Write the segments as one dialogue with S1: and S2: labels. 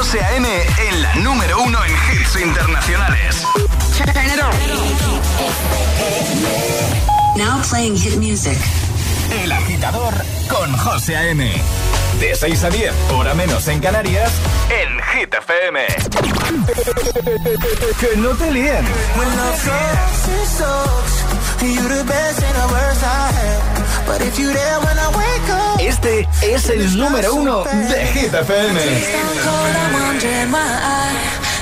S1: José A.M. en la número uno en hits internacionales.
S2: Now playing hit music.
S1: El agitador con José A.M. De 6 a 10, hora menos en Canarias, en Hit FM. que no te líen. Este es el número uno de Hit FM.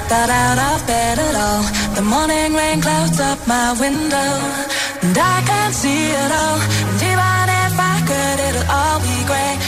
S1: Got out of bed at all. The morning rain clouds up my window. And I can't see it all.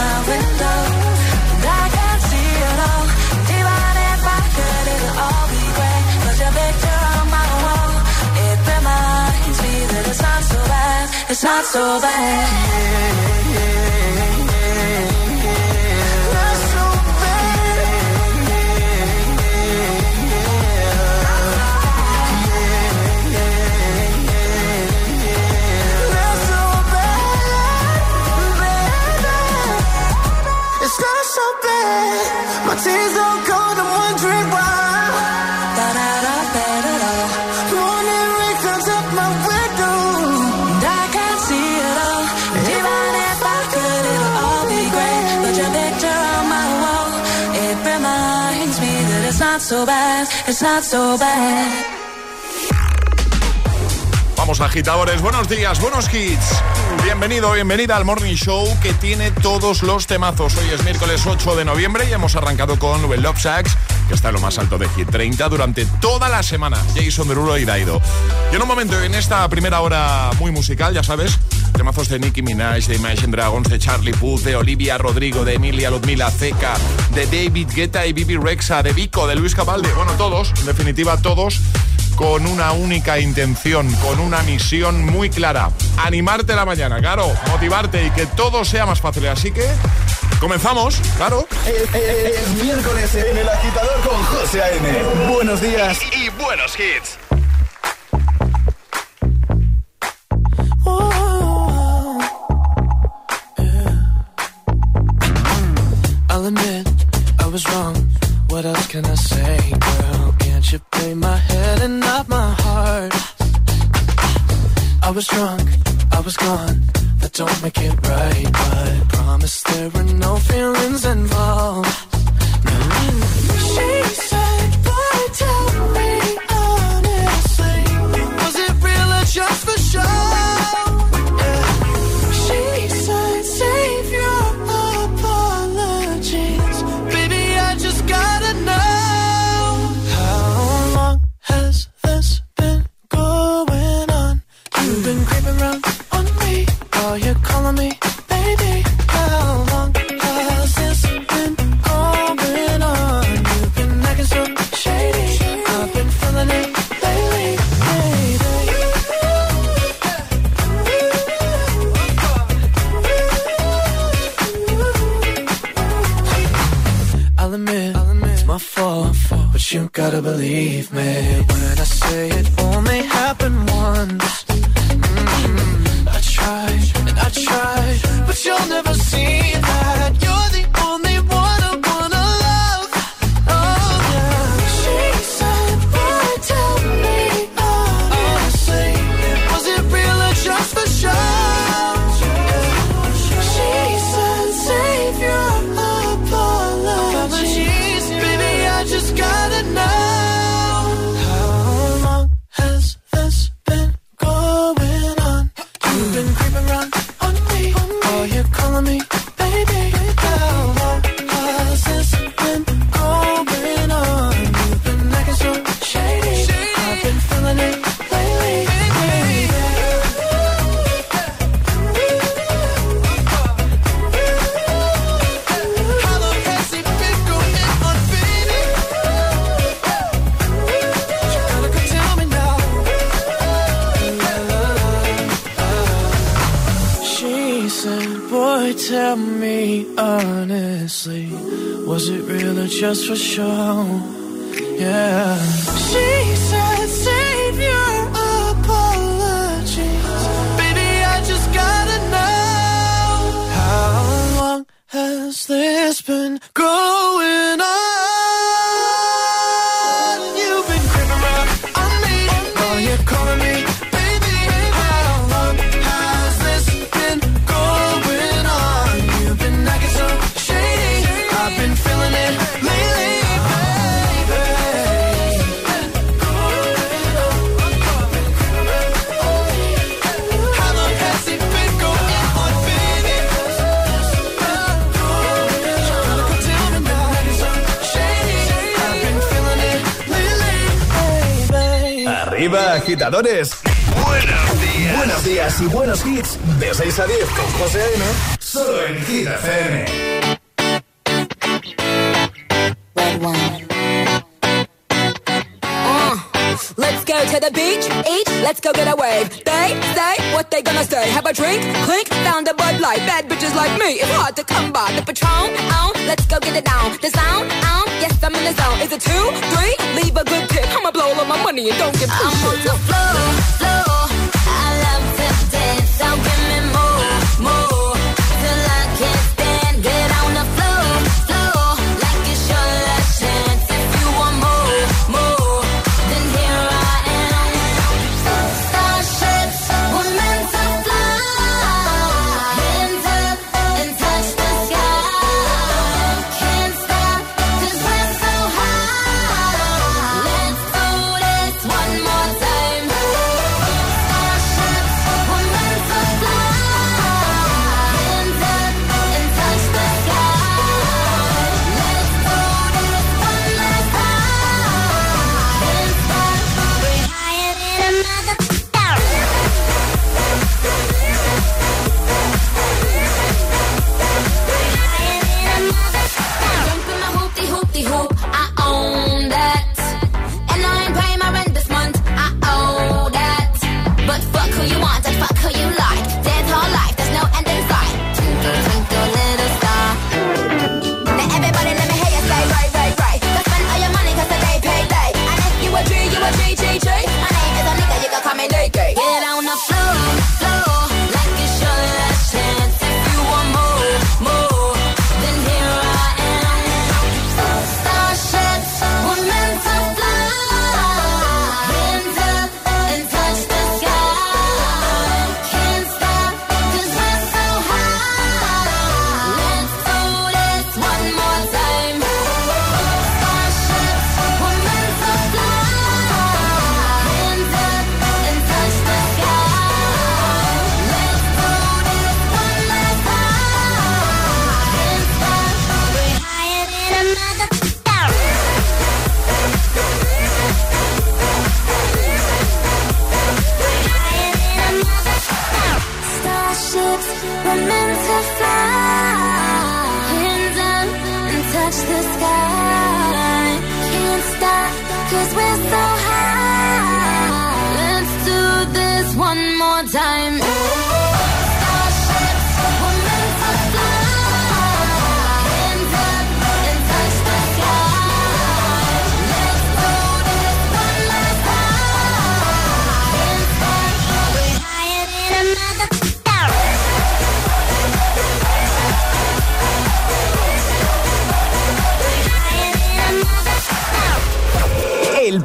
S1: my window. And I see it'll all be great. Your picture on it reminds me that it's not so bad. It's not so bad. Yeah, so bad. It's not so bad. Vamos agitadores, buenos días, buenos hits. Bienvenido, bienvenida al Morning Show que tiene todos los temazos. Hoy es miércoles 8 de noviembre y hemos arrancado con Well Love Sacks, que está en lo más alto de Hit 30 durante toda la semana. Jason Derulo y Daido. Y en un momento, en esta primera hora muy musical, ya sabes, temazos de Nicki Minaj, de Imagine Dragons, de Charlie Puth, de Olivia Rodrigo, de Emilia Ludmila Zeca, de David Guetta y Bibi Rexa, de Vico, de Luis Cabalde. Bueno, todos, en definitiva, todos con una única intención, con una misión muy clara. Animarte la mañana, claro, motivarte y que todo sea más fácil. Así que comenzamos, claro.
S3: Es, miércoles en el agitador con José A.M. Buenos días
S1: y, y buenos hits.
S4: I'll admit I was wrong. What else can I say, was drunk, I was gone. That don't make it right, but promise there were no feelings involved.
S3: agitadores. Buenos días. Buenos días y buenos hits. De 6 a 10 con José A.M. Solo en Hit FM.
S5: Uh, let's go to the beach, eat, let's go get a wave. They say what they gonna say. Have a drink, clink, found a Bud Light. Bad bitches like me, it's hard to come by. The Patron, on, let's go get it down. The sound, on, yes, I'm in the zone. Is it two, three? Leave a good all of my money and don't
S6: get pushed.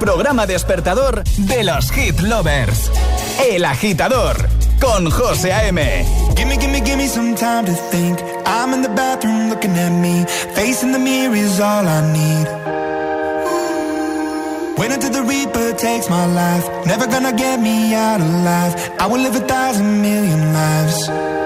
S3: Programa despertador de los hit lovers. El agitador con José A.M.
S7: Gimme, gimme, gimme some time to think. I'm in the bathroom looking at me. Facing the mirror is all I need. Wait until the Reaper takes my life. Never gonna get me out alive. I will live a thousand million lives.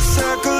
S7: circle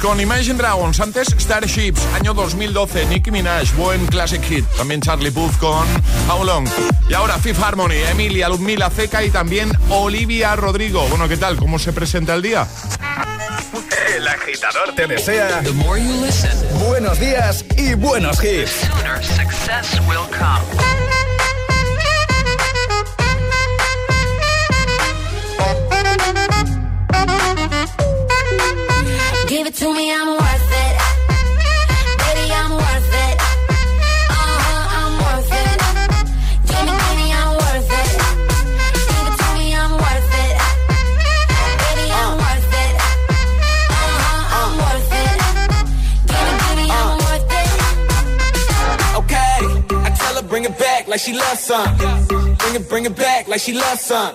S8: Con Imagine Dragons, antes Starships, año 2012, Nicki Minaj, buen classic hit, también Charlie Puth con How Long, y ahora Fifth Harmony, Emilia, Ludmila Ceca y también Olivia Rodrigo. Bueno, ¿qué tal? ¿Cómo se presenta el día?
S3: El agitador te desea buenos días y buenos hits.
S9: it to me, I'm worth it. Baby, I'm worth it. Uh-huh, I'm worth it. Give me, give me, I'm worth it. It to me, I'm worth it. Baby, I'm worth it. Uh-huh, I'm worth it. Give give me, I'm worth it.
S10: Okay, I tell her bring it back like she loves some. Bring it, bring it back like she loves some.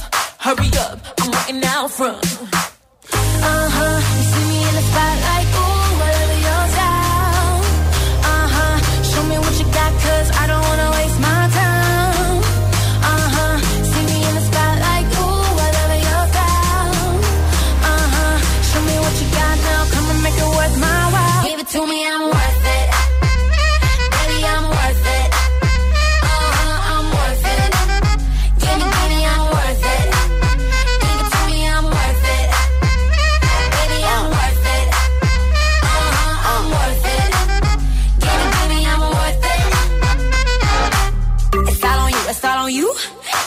S11: Hurry up, I'm waiting out front.
S9: Uh huh,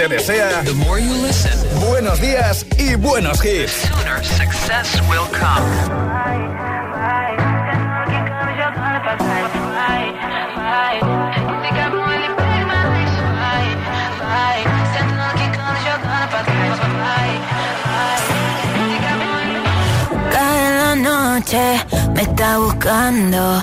S9: te desea The more you
S3: listen, buenos días y buenos hits.
S12: The success will come.
S13: Cada noche me está buscando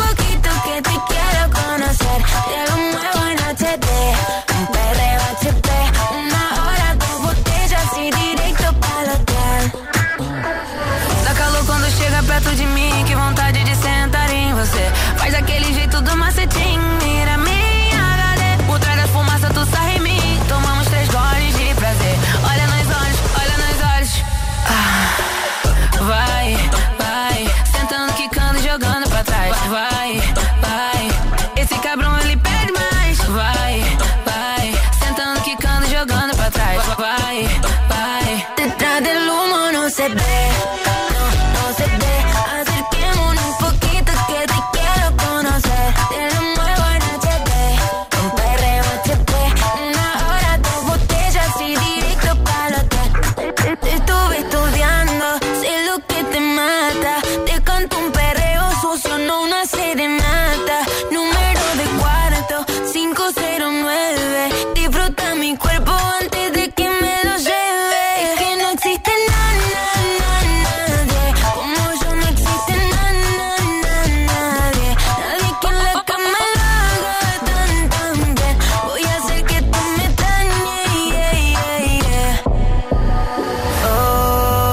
S13: número de cuarto, 509. Disfruta mi cuerpo antes de que me lo lleve. Es que no existe na, na, na, nadie. Como yo no existe na, na, na, nadie. Nadie que en la cama lo haga tan, tan bien. Voy a hacer que tú me dañes.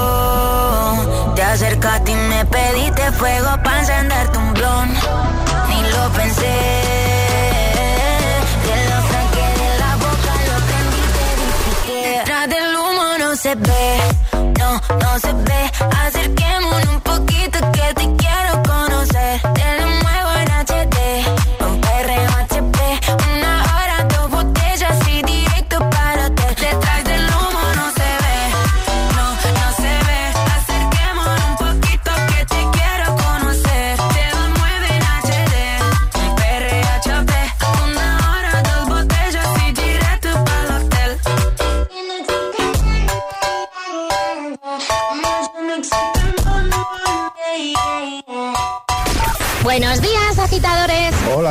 S13: Oh, te acercaste y me pediste fuego para
S9: encender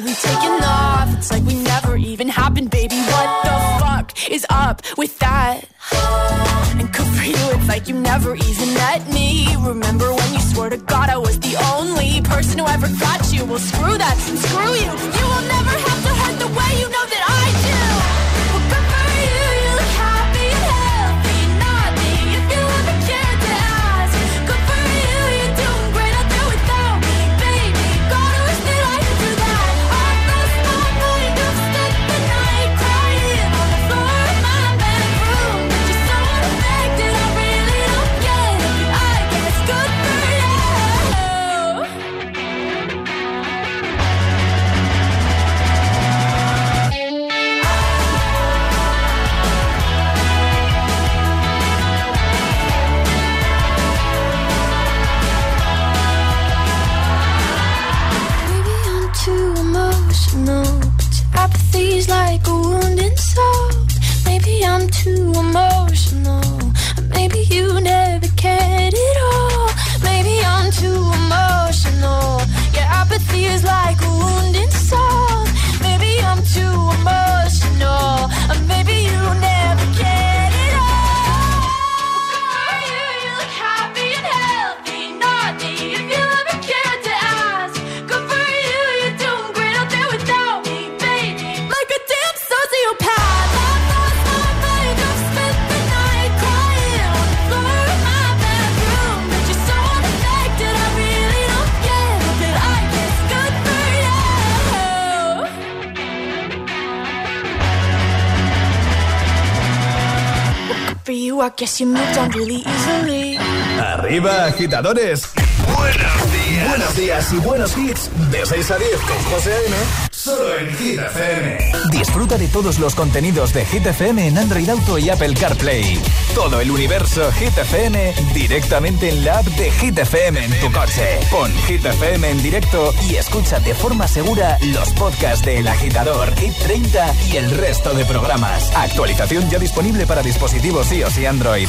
S11: Really taking off. It's like we never even happened, baby. What the fuck is up with
S3: Arriba, agitadores. Buenos días. Buenos días y buenos hits. De 6 a 10 con José A.M. Solo en Hit.
S14: Disfruta de todos los contenidos de Hit FM en Android Auto y Apple CarPlay. Todo el universo Hit FM directamente en la app de Hit FM en tu coche. Pon Hit FM en directo y escucha de forma segura los podcasts de El Agitador, Hit 30 y el resto de programas. Actualización ya disponible para dispositivos iOS y Android.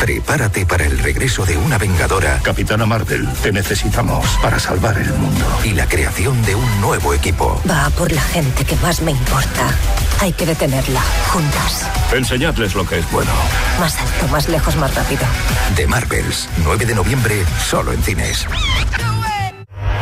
S15: Prepárate para el regreso de una vengadora.
S16: Capitana Marvel, te necesitamos para salvar el mundo.
S15: Y la creación de un nuevo equipo.
S17: Va por la gente que más me importa. Hay que detenerla, juntas.
S16: Enseñadles lo que es bueno.
S17: Más alto, más lejos, más rápido.
S15: The Marvels, 9 de noviembre, solo en cines.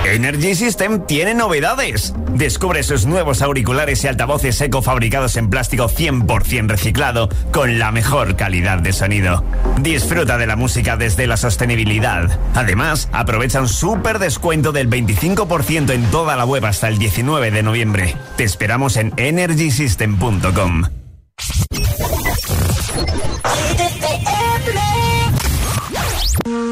S18: Energy System tiene novedades. Descubre sus nuevos auriculares y altavoces eco fabricados en plástico 100% reciclado con la mejor calidad de sonido. Disfruta de la música desde la sostenibilidad. Además, aprovecha un súper descuento del 25% en toda la web hasta el 19 de noviembre. Te esperamos en energysystem.com.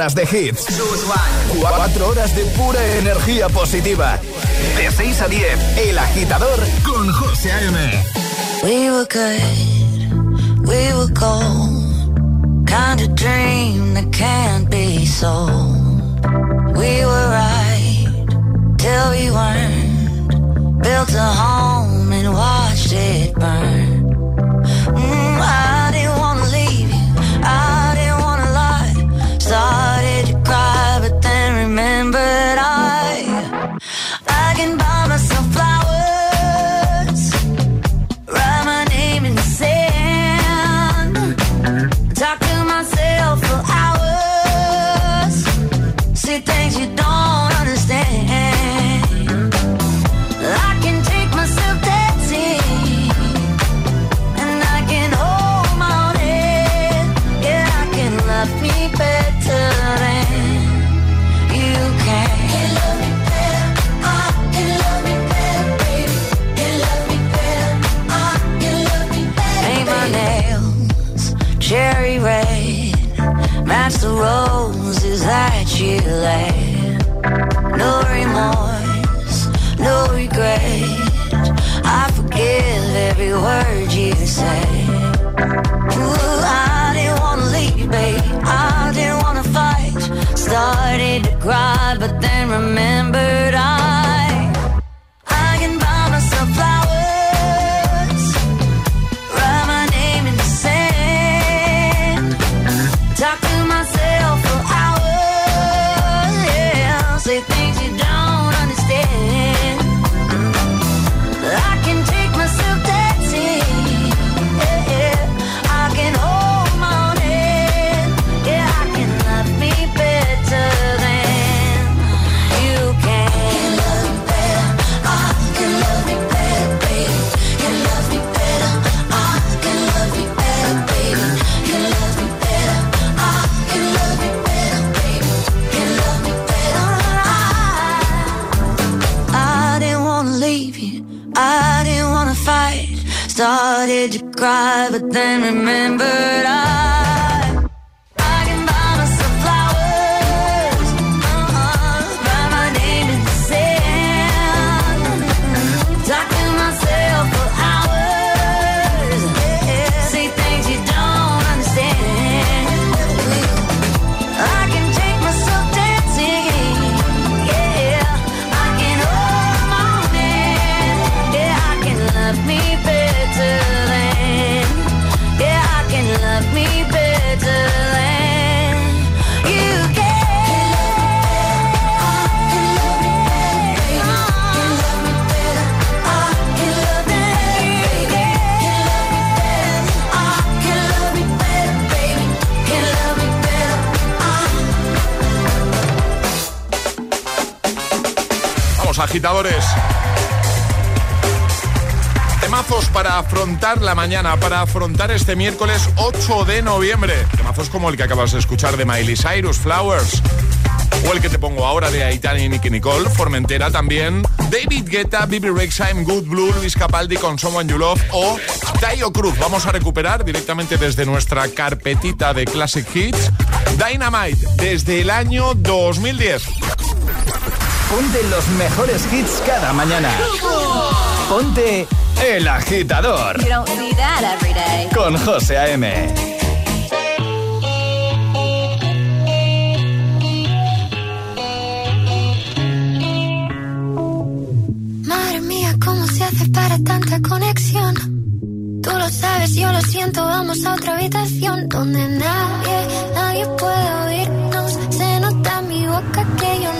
S3: horas de hits. 4 horas de pura energía positiva. De 6 a 10, El Agitador con José A.M.
S13: We were good, we were cold. Kind of dream that can't be. We were right till we weren't. Built a home and watched it burn. remembered all
S8: agitadores. Temazos para afrontar la mañana, para afrontar este miércoles 8 de noviembre. Temazos como el que acabas de escuchar de Miley Cyrus, Flowers. O el que te pongo ahora de Aitani y Nicky Nicole, Formentera también. David Guetta, Bibi Rexheim, Good Blue, Luis Capaldi con Someone You Love o Tayo Cruz. Vamos a recuperar directamente desde nuestra carpetita de Classic Hits. Dynamite, desde el año 2010.
S3: Ponte los mejores hits cada mañana. Ponte El Agitador. Con José A.M.
S19: Madre mía, ¿cómo se hace para tanta conexión? Tú lo sabes, yo lo siento, vamos a otra habitación donde nadie, nadie puede oírnos. Se nota en mi boca que yo no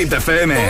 S3: Hit FM.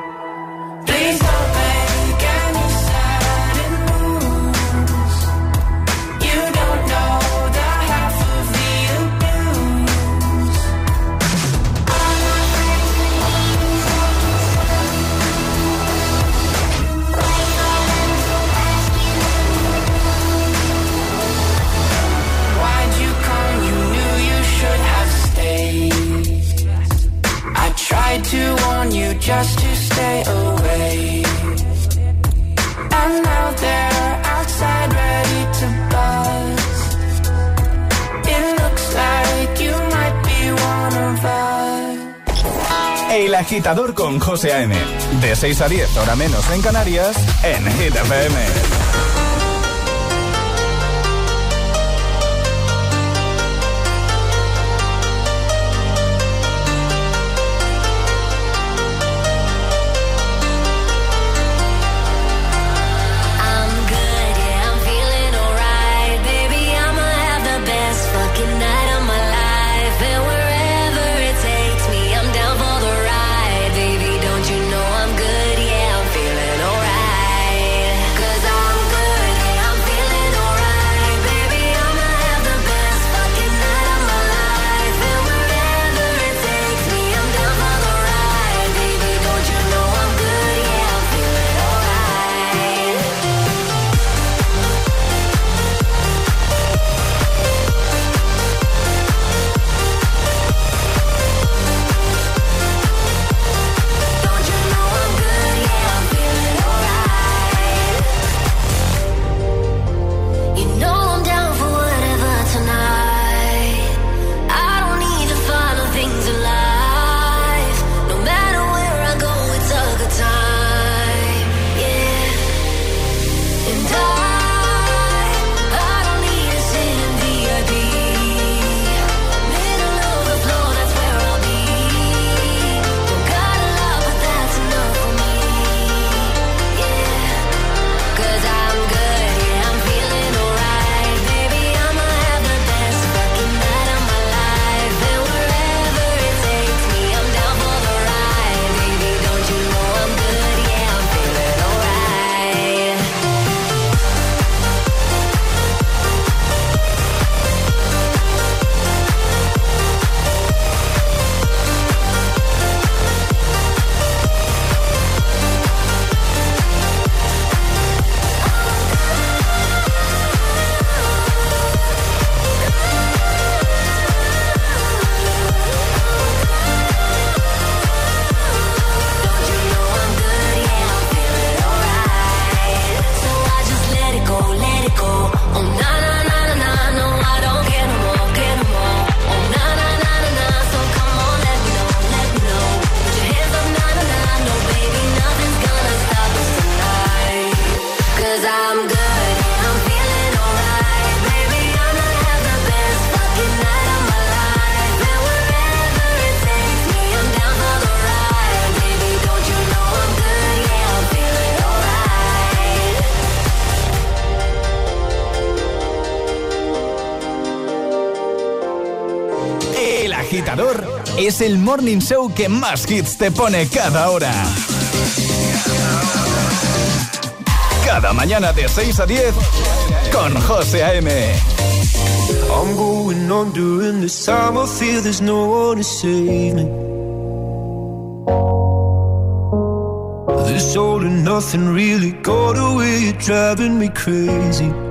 S3: Agitador con José A.M. De 6 a 10, hora menos en Canarias, en Hit FM. El morning show que más hits te pone cada hora. Cada mañana de 6 a 10 con José A.M.
S20: I'm going on during this time. I feel there's no one to save me. This all and nothing really got away, driving me crazy.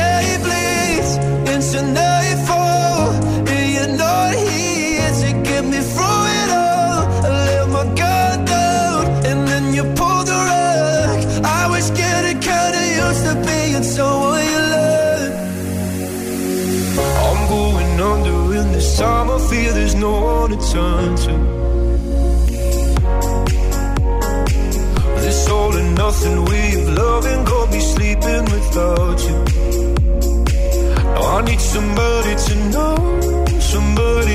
S20: to. This all and nothing of loving got me sleeping without you. Now I need somebody to know, somebody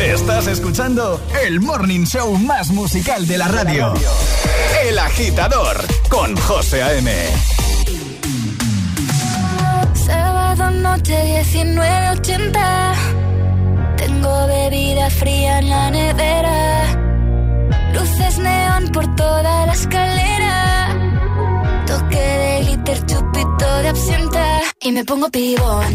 S3: Estás escuchando el morning show más musical de la radio. El agitador con José A.M.
S19: Sábado noche 1980. Tengo bebida fría en la nevera. Luces neón por toda la escalera. Toque de glitter, chupito de absenta. Y me pongo pibón.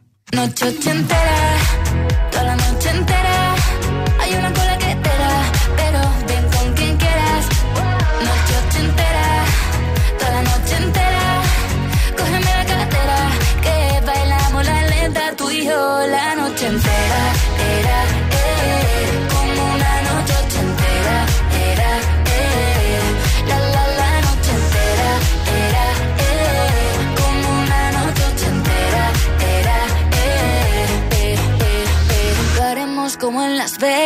S19: Noche ochentera Toda la noche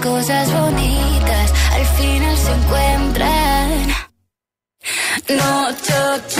S19: cosas bonitas al final se encuentran. No, yo, yo.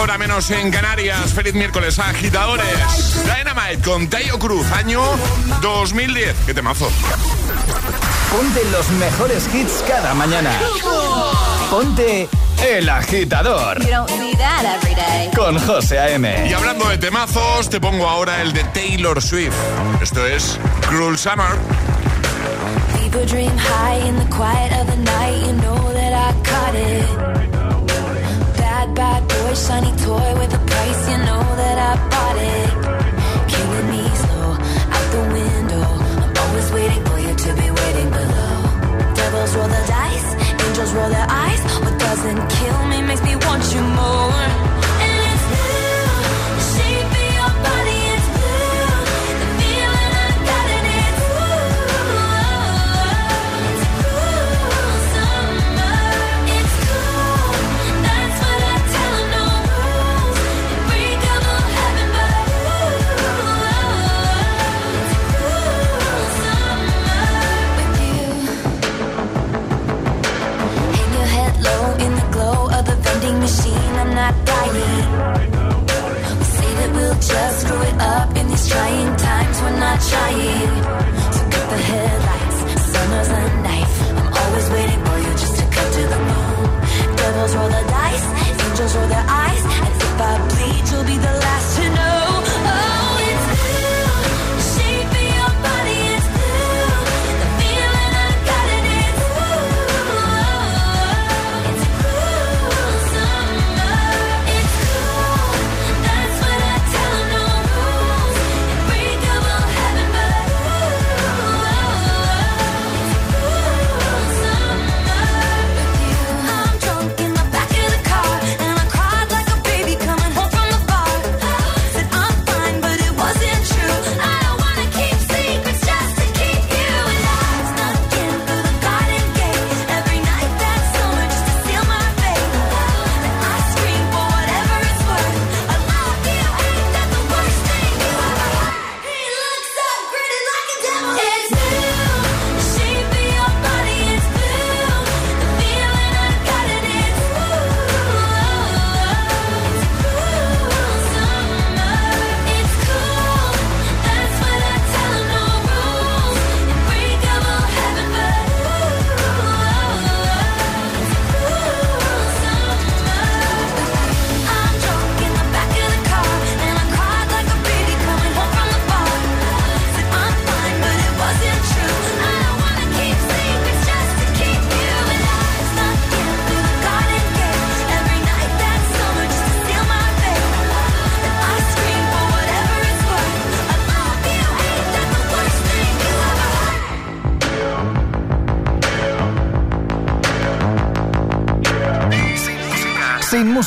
S8: hora menos en Canarias. Feliz miércoles, agitadores. Dynamite con Tayo Cruz, año 2010. ¡Qué temazo!
S3: Ponte los mejores hits cada mañana. Ponte El Agitador. Con José A.M.
S8: Y hablando de temazos, te pongo ahora el de Taylor Swift. Esto es Cruel Summer.
S19: toy, shiny toy with a trying to cut the headlights, summer's a knife. I'm always waiting for you just to cut to the bone. Devils roll the dice, angels roll their eyes. And if I bleed, you'll be the
S21: last.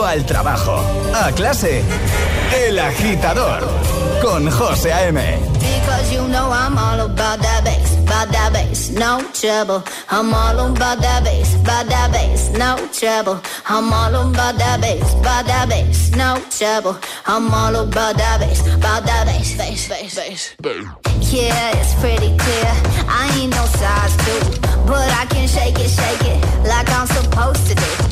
S3: Al trabajo, a clase. El agitador con José A.M.
S22: Because you know I'm all about that bass, about that bass, no trouble. I'm all about that bass, about that bass, no trouble. I'm all about that bass, about that bass, no trouble. I'm all about that bass, about that bass, bass, bass, bass. Yeah, it's pretty clear. I ain't no size two, but I can shake it, shake it like I'm supposed to do.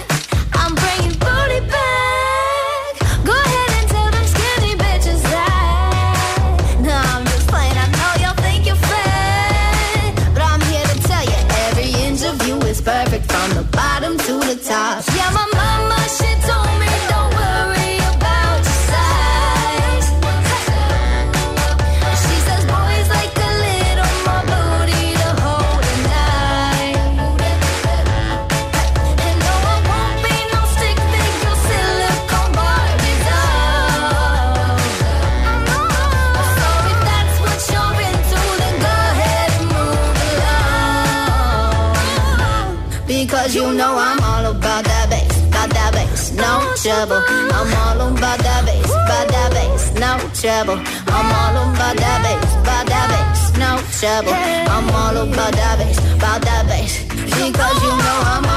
S22: trouble. I'm all about that bass, about that bass, no trouble. I'm all about that bass, about that bass. Because you know I'm